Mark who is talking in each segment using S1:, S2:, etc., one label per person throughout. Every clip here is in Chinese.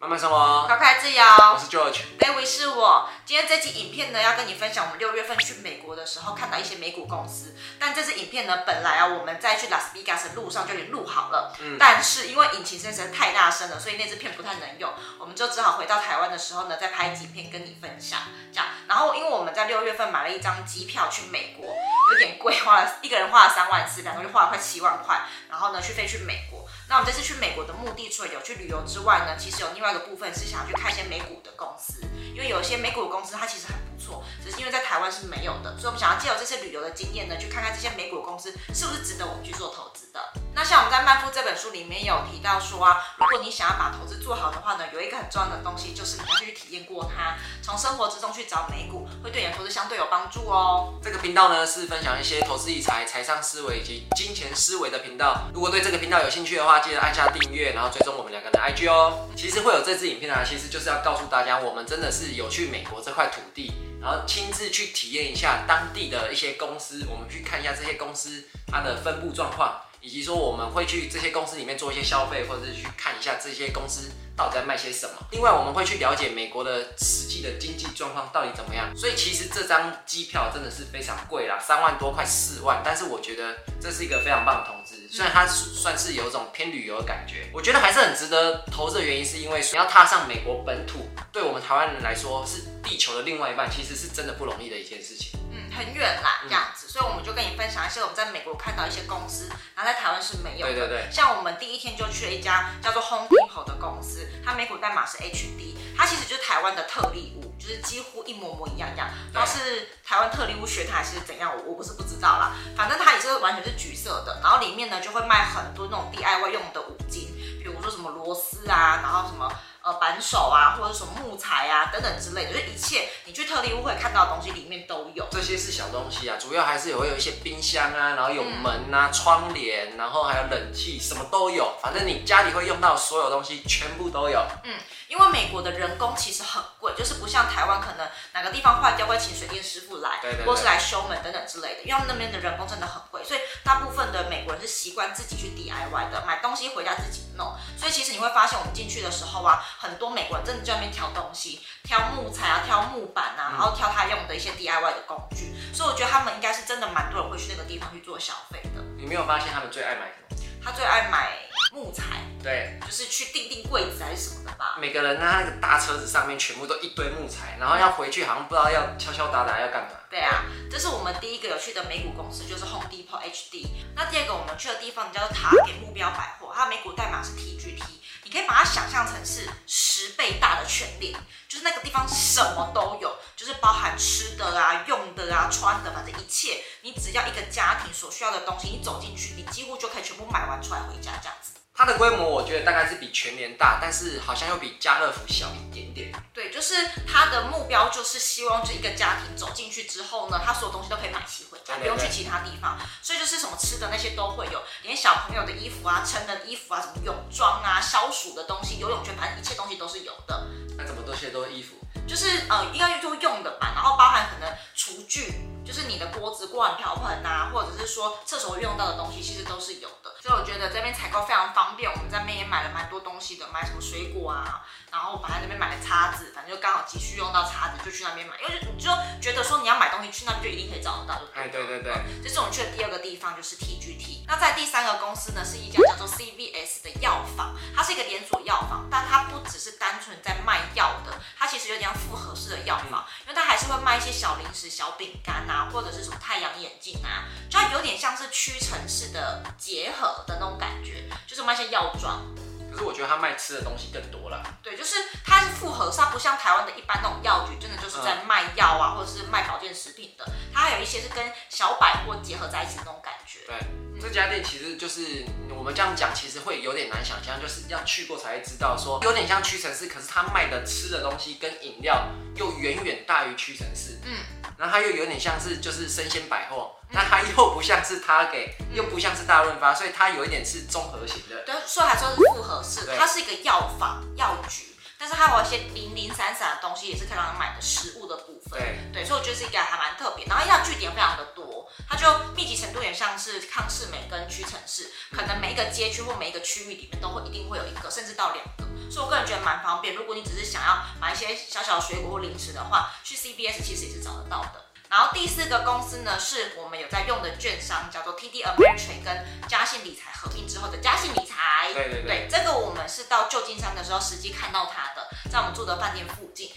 S1: 慢慢生活，
S2: 快快自由。
S1: 我是 George，David
S2: 是我。今天这集影片呢，要跟你分享我们六月份去美国的时候看到一些美股公司。但这支影片呢，本来啊我们在去拉斯维加斯的路上就已经录好了，嗯，但是因为引擎声实在太大声了，所以那支片不太能用，我们就只好回到台湾的时候呢，再拍几片跟你分享。这样，然后因为我们在六月份买了一张机票去美国，有点贵，花了一个人花了三万四，两个人花了快七万块，然后呢去飞去美国。那我们这次去美国的目的，除了有去旅游之外呢，其实有另外一个部分是想去看一些美股的公司，因为有一些美股的公司它其实很不错，只是因为在台湾是没有的，所以我们想要借由这次旅游的经验呢，去看看这些美股的公司是不是值得我们去做投资的。那像我们在《曼富》这本书里面有提到说啊，如果你想要把投资做好的话呢，有一个很重要的东西就是你要去体验过它，从生活之中去找美股，会对你的投资相对有帮助哦。
S1: 这个频道呢是分享一些投资理财、财商思维以及金钱思维的频道。如果对这个频道有兴趣的话，记得按下订阅，然后追踪我们两个的 IG 哦。其实会有这支影片啊，其实就是要告诉大家，我们真的是有去美国这块土地，然后亲自去体验一下当地的一些公司，我们去看一下这些公司它的分布状况，以及说我们会去这些公司里面做一些消费，或者是去看一下这些公司。到底在卖些什么？另外，我们会去了解美国的实际的经济状况到底怎么样。所以，其实这张机票真的是非常贵啦，三万多，块四万。但是，我觉得这是一个非常棒的投资。虽然它算是有一种偏旅游的感觉，我觉得还是很值得投资的原因，是因为你要踏上美国本土，对我们台湾人来说是地球的另外一半，其实是真的不容易的一件事情。
S2: 嗯，很远啦，这样子。所以，我们就跟你分享一些我们在美国看到一些公司，然后在台湾是没有的。
S1: 对对对。像
S2: 我们第一天就去了一家叫做 Home Depot 的公司。它美股代码是 HD，它其实就是台湾的特例物，就是几乎一模模一样样。然后是台湾特例物学它还是怎样，我我不是不知道啦。反正它也是完全是橘色的，然后里面呢就会卖很多那种 DIY 用的五金，比如说什么螺丝啊，然后什么。呃，扳手啊，或者什么木材啊，等等之类的，就是一切你去特地屋会看到的东西里面都有。
S1: 这些是小东西啊，主要还是有会有一些冰箱啊，然后有门啊、嗯、窗帘，然后还有冷气，什么都有。反正你家里会用到所有东西，全部都有。
S2: 嗯，因为美国的人工其实很贵，就是不像台湾，可能哪个地方坏掉会请水电师傅来，
S1: 对对对，
S2: 或是来修门等等之类的。因为他们那边的人工真的很贵，所以大部分的美国人是习惯自己去 DIY 的，买东西回家自己弄。所以其实你会发现，我们进去的时候啊，很多美国人。真的在那边挑东西，挑木材啊，挑木板啊，然后挑他用的一些 DIY 的工具，所以我觉得他们应该是真的蛮多人会去那个地方去做消费的。
S1: 你没有发现他们最爱买什么？
S2: 他最爱买木材，
S1: 对，
S2: 就是去订订柜子还是什么的吧。
S1: 每个人他那个大车子上面全部都一堆木材，然后要回去好像不知道要敲敲打打要干嘛。
S2: 对啊，这是我们第一个有去的美股公司，就是 Home Depot HD。那第二个我们去的地方叫做塔给目标百货，它美股代码是 TGT。你可以把它想象成是十倍大的全脸，就是那个地方什么都有，就是包含吃的啊、用的啊、穿的，反正一切，你只要一个家庭所需要的东西，你走进去，你几乎就可以全部买完出来回家这样子。
S1: 它的规模我觉得大概是比全联大，但是好像又比家乐福小一点点。
S2: 对，就是它的目标就是希望这一个家庭走进去之后呢，他所有东西都可以买齐回家，不用去其他地方。所以就是什么吃的那些都会有，连小朋友的衣服啊、成人的衣服啊、什么泳装啊、消暑的东西、游泳圈，反正一切东西都是有的。
S1: 那怎么这些都是衣服？
S2: 就是呃，应该就用的吧，然后包含可能厨具，就是你的锅子、锅碗瓢盆啊，或者是说厕所会用到的东西，其实都是有的。所以我觉得这边采购非常方便，我们在那边也买了蛮多东西的，买什么水果啊，然后我还那边买了叉子，反正就刚好急需用到叉子，就去那边买，因为你就觉得说你要买东西去那边就一定可以找得到，对？
S1: 哎，对对对。
S2: 这是我们去的第二个地方，就是 TGT。那在第三个公司呢，是一家叫做 CVS 的药房，它是一个连锁药房，但它不只是单纯在卖药的，合适的药房，因为它还是会卖一些小零食、小饼干啊，或者是什么太阳眼镜啊，就它有点像是屈臣氏的结合。的那种感觉，就是卖些药妆。
S1: 可是我觉得他卖吃的东西更多了。
S2: 对，就是它是复合，它不像台湾的一般那种药局，真的就是在卖药啊，或者是卖保健食品的。它还有一些是跟小百货结合在一起的那种感觉。
S1: 对，这家店其实就是我们这样讲，其实会有点难想象，就是要去过才会知道，说有点像屈臣氏，可是他卖的吃的东西跟饮料又远远大于屈臣氏。嗯。然后它又有点像是就是生鲜百货，那、嗯、它又不像是它给，又不像是大润发，所以它有一点是综合型的。
S2: 对，所以还说是复合式，它是一个药房药局，但是它有一些零零散散的东西，也是可以让人买的食物的部分。对对，所以我觉得是一个还蛮特别。然后它据点非常的多，它就密集程度也像是康世美跟屈臣氏，可能每一个街区或每一个区域里面都会一定会有一个，甚至到两个。所以我个人觉得蛮方便。如果你只是想要买一些小小的水果或零食的话，去 CBS 其实也是找得到的。然后第四个公司呢，是我们有在用的券商，叫做 TD Ameritrade 跟嘉信理财合并之后的嘉信理财。
S1: 对对对，
S2: 对，这个我们是到旧金山的时候实际看到它的，在我们住的饭店附近，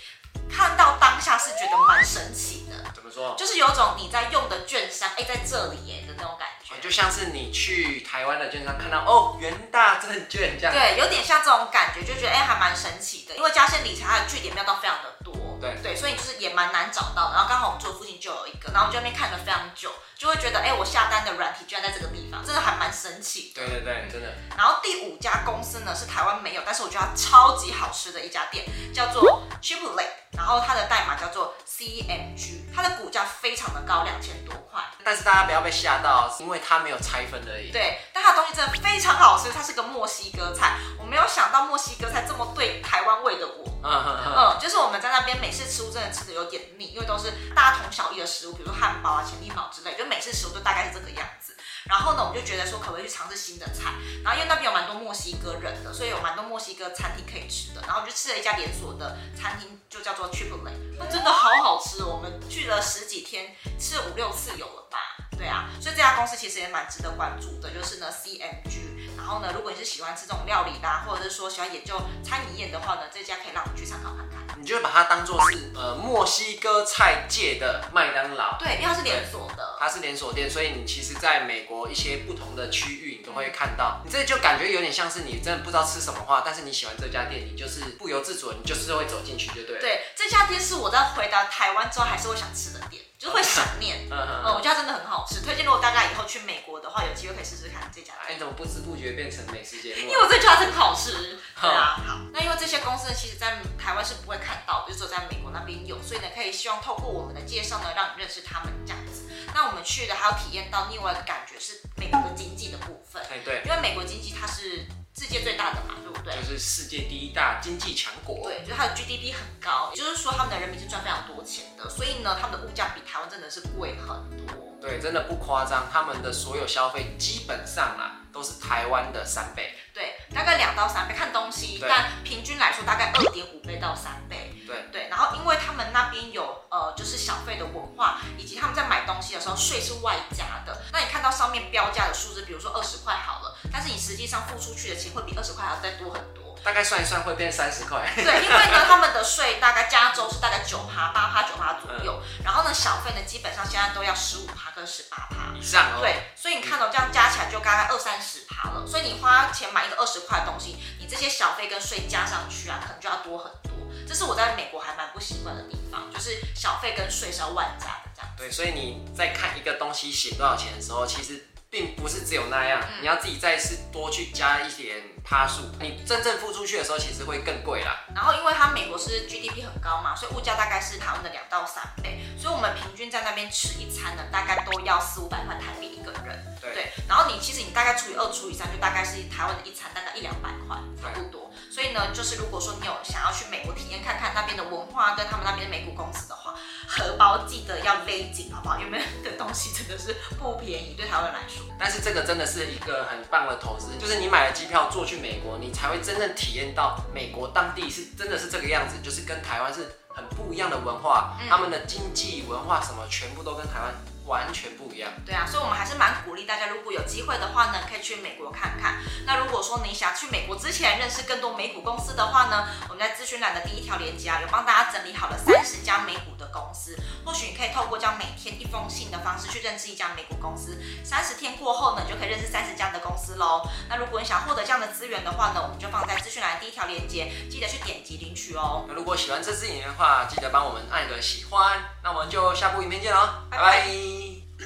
S2: 看到当下是觉得蛮神奇的。
S1: 怎么说？
S2: 就是有种你在用的券商，哎，在这里耶的那种感觉。
S1: 就像是你去台湾的券商看到哦，元大证券这样。
S2: 对，有点像这种感觉，就觉得哎，还蛮神奇的。因为嘉信理财它的据点没有到非常的多。对对，所以就是也蛮难找到的。然后刚好我们住的附近就有一个，然后我们就在那边看了非常久，就会觉得，哎，我下单的软体居然在这个地方，真的还蛮神奇的。
S1: 对对对，真的。
S2: 然后第五家公司呢是台湾没有，但是我觉得它超级好吃的一家店，叫做 Chipotle。然后它的代码叫做 CMG，它的股价非常的高，两千多块。
S1: 但是大家不要被吓到，因为它没有拆分而已。
S2: 对，但它的东西真的非常好吃，它是个墨西哥菜。我没有想到墨西哥菜这么对台湾味的我。嗯嗯嗯。就是我们在那边美式食物真的吃的有点腻，因为都是大同小异的食物，比如说汉堡啊、潜力堡之类，就美式食物就大概是这个样子。然后呢，我们就觉得说可不可以去尝试新的菜。然后因为那边有蛮多墨西哥人的，所以有蛮多墨西哥餐厅可以吃的。然后我就吃了一家连锁的餐厅，就叫做 Chipotle，那真的好好吃。我们去了十几天，吃了五六次有了吧？对啊，所以这家公司其实也蛮值得关注的，就是呢 CMG。然后呢，如果你是喜欢吃这种料理啦，或者是说喜欢研究餐饮业的话呢，这家可以让我们去参考看看。
S1: 你就会把它当做是呃墨西哥菜界的麦当劳，
S2: 对，因为它是连锁的，
S1: 它是连锁店，所以你其实在美国一些不同的区域，你都会看到，你这就感觉有点像是你真的不知道吃什么话，但是你喜欢这家店，你就是不由自主，你就是会走进去，就对了。
S2: 对，这家店是我在回到台湾之后还是会想吃的店。就是会想念，嗯嗯，我觉得它真的很好吃，推荐。如果大家以后去美国的话，有机会可以试试看这家。
S1: 哎，你怎么不知不觉变成美食节目？
S2: 因为我真的觉得它很好吃。对啊，好。那因为这些公司呢，其实在台湾是不会看到，就只有在美国那边有，所以呢，可以希望透过我们的介绍呢，让你认识他们这样子。那我们去的还有体验到另外一个感觉是美国的经济的部分。
S1: 哎，对，
S2: 因为美国经济它是。世界最大的嘛，对不对？
S1: 就是世界第一大经济强国。
S2: 对，就是它的 GDP 很高，也就是说他们的人民是赚非常多钱的，所以呢，他们的物价比台湾真的是贵很多。
S1: 对，真的不夸张，他们的所有消费基本上啊都是台湾的三倍。
S2: 对，大概两到三倍看东西，但平均来说大概二点五倍到三倍。
S1: 对
S2: 对，然后因为他们那边有呃就是小费的文化，以及他们在买东西的时候税是外加的。那你看到上面标价的数字，比如说二十块好了。但是你实际上付出去的钱会比二十块还要再多很多，
S1: 大概算一算会变三十块。
S2: 对，因为呢，他们的税大概加州是大概九趴、八趴、九趴左右，嗯、然后呢，小费呢基本上现在都要十五趴跟十八趴
S1: 以上哦。
S2: 对，所以你看到、哦、这样加起来就大概二三十趴了。所以你花钱买一个二十块的东西，你这些小费跟税加上去啊，可能就要多很多。这是我在美国还蛮不习惯的地方，就是小费跟税是要外加的这样。
S1: 对，所以你在看一个东西写多少钱的时候，其实。并不是只有那样，你要自己再是多去加一点趴数，你真正付出去的时候，其实会更贵啦。
S2: 然后，因为它美国是 GDP 很高嘛，所以物价大概是台湾的两到三倍，所以我们平均在那边吃一餐呢，大概都要四五百块台币一个人。对，对，然后你其实你大概除以二除以三，就大概是台湾的一餐大概一两百块，差不多。所以呢，就是如果说你有想要去美国体验看看那边的文化跟他们那边的美股公司的话，荷包记得要勒紧，好不好？因为的东西真的是不便宜，对台湾来说。
S1: 但是这个真的是一个很棒的投资，就是你买了机票坐去美国，你才会真正体验到美国当地是真的是这个样子，就是跟台湾是很不一样的文化，他们的经济文化什么全部都跟台湾。完全不一样，
S2: 对啊，所以我们还是蛮鼓励大家，如果有机会的话呢，可以去美国看看。那如果说你想去美国之前认识更多美股公司的话呢，我们在资讯栏的第一条链接啊，有帮大家整理好了三十家美股的公司，或许你可以透过这样每天一封信的方式去认识一家美股公司，三十天过后呢，你就可以认识三十家的公司喽。那如果你想获得这样的资源的话呢，我们就放在资讯栏的第一条链接，记得去点击领取哦。
S1: 那如果喜欢这支影片的话，记得帮我们按个喜欢。那我们就下部影片见喽，拜拜。拜拜。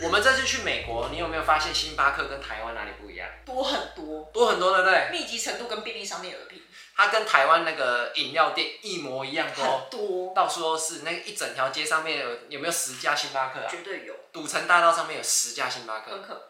S1: 我们这次去美国，你有没有发现星巴克跟台湾哪里不一样？
S2: 多很多，
S1: 多很多，对不对？
S2: 密集程度跟便利商店而比，
S1: 它跟台湾那个饮料店一模一样多，
S2: 很多，
S1: 到处都是。那一整条街上面有有没有十家星巴克啊？
S2: 绝对有。
S1: 赌城大道上面有十家星巴克。
S2: 很可。